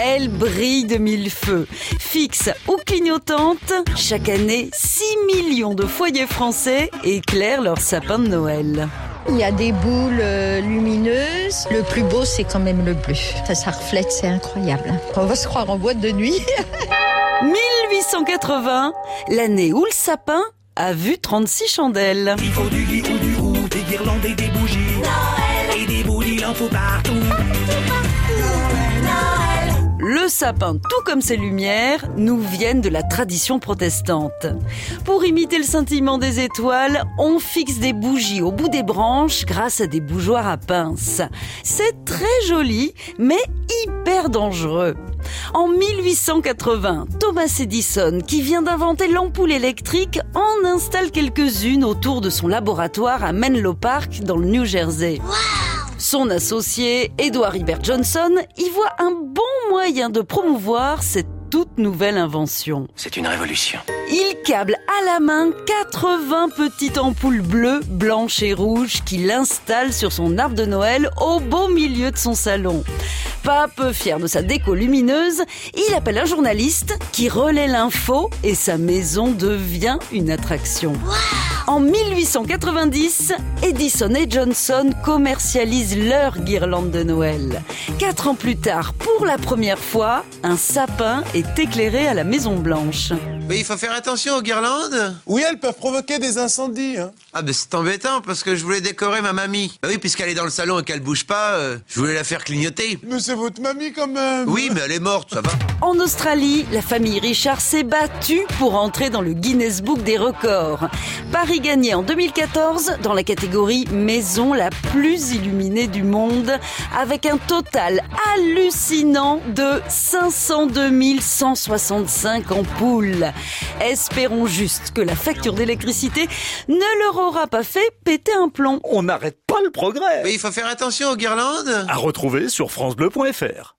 Elle brille de mille feux. Fixe ou clignotante, chaque année, 6 millions de foyers français éclairent leur sapin de Noël. Il y a des boules euh, lumineuses. Le plus beau, c'est quand même le bleu. Ça, ça reflète, c'est incroyable. On va se croire en boîte de nuit. 1880, l'année où le sapin a vu 36 chandelles. Il faut du lit ou du roux, des guirlandes et des bougies. Noël. Et des boules, il en faut partout. Sapin, tout comme ses lumières, nous viennent de la tradition protestante. Pour imiter le scintillement des étoiles, on fixe des bougies au bout des branches grâce à des bougeoirs à pince. C'est très joli, mais hyper dangereux. En 1880, Thomas Edison, qui vient d'inventer l'ampoule électrique, en installe quelques-unes autour de son laboratoire à Menlo Park dans le New Jersey. Son associé, Edward Hibert Johnson, y voit un bon moyen de promouvoir cette toute nouvelle invention. C'est une révolution. Il câble à la main 80 petites ampoules bleues, blanches et rouges qu'il installe sur son arbre de Noël au beau milieu de son salon. Pas peu fier de sa déco lumineuse, il appelle un journaliste qui relaie l'info et sa maison devient une attraction. En 1890, Edison et Johnson commercialisent leur guirlande de Noël. Quatre ans plus tard, pour la première fois, un sapin est éclairé à la Maison Blanche. Mais il faut faire attention aux guirlandes. Oui, elles peuvent provoquer des incendies. Hein. Ah ben c'est embêtant parce que je voulais décorer ma mamie. Bah oui, puisqu'elle est dans le salon et qu'elle bouge pas, euh, je voulais la faire clignoter. Mais c'est votre mamie quand même. Oui, mais elle est morte, ça va. En Australie, la famille Richard s'est battue pour entrer dans le Guinness Book des records. Paris gagnait en 2014 dans la catégorie maison la plus illuminée du monde avec un total hallucinant de 502 165 ampoules. Espérons juste que la facture d'électricité ne leur aura pas fait péter un plomb. On n'arrête pas le progrès. Mais il faut faire attention aux guirlandes. À retrouver sur francebleu.fr.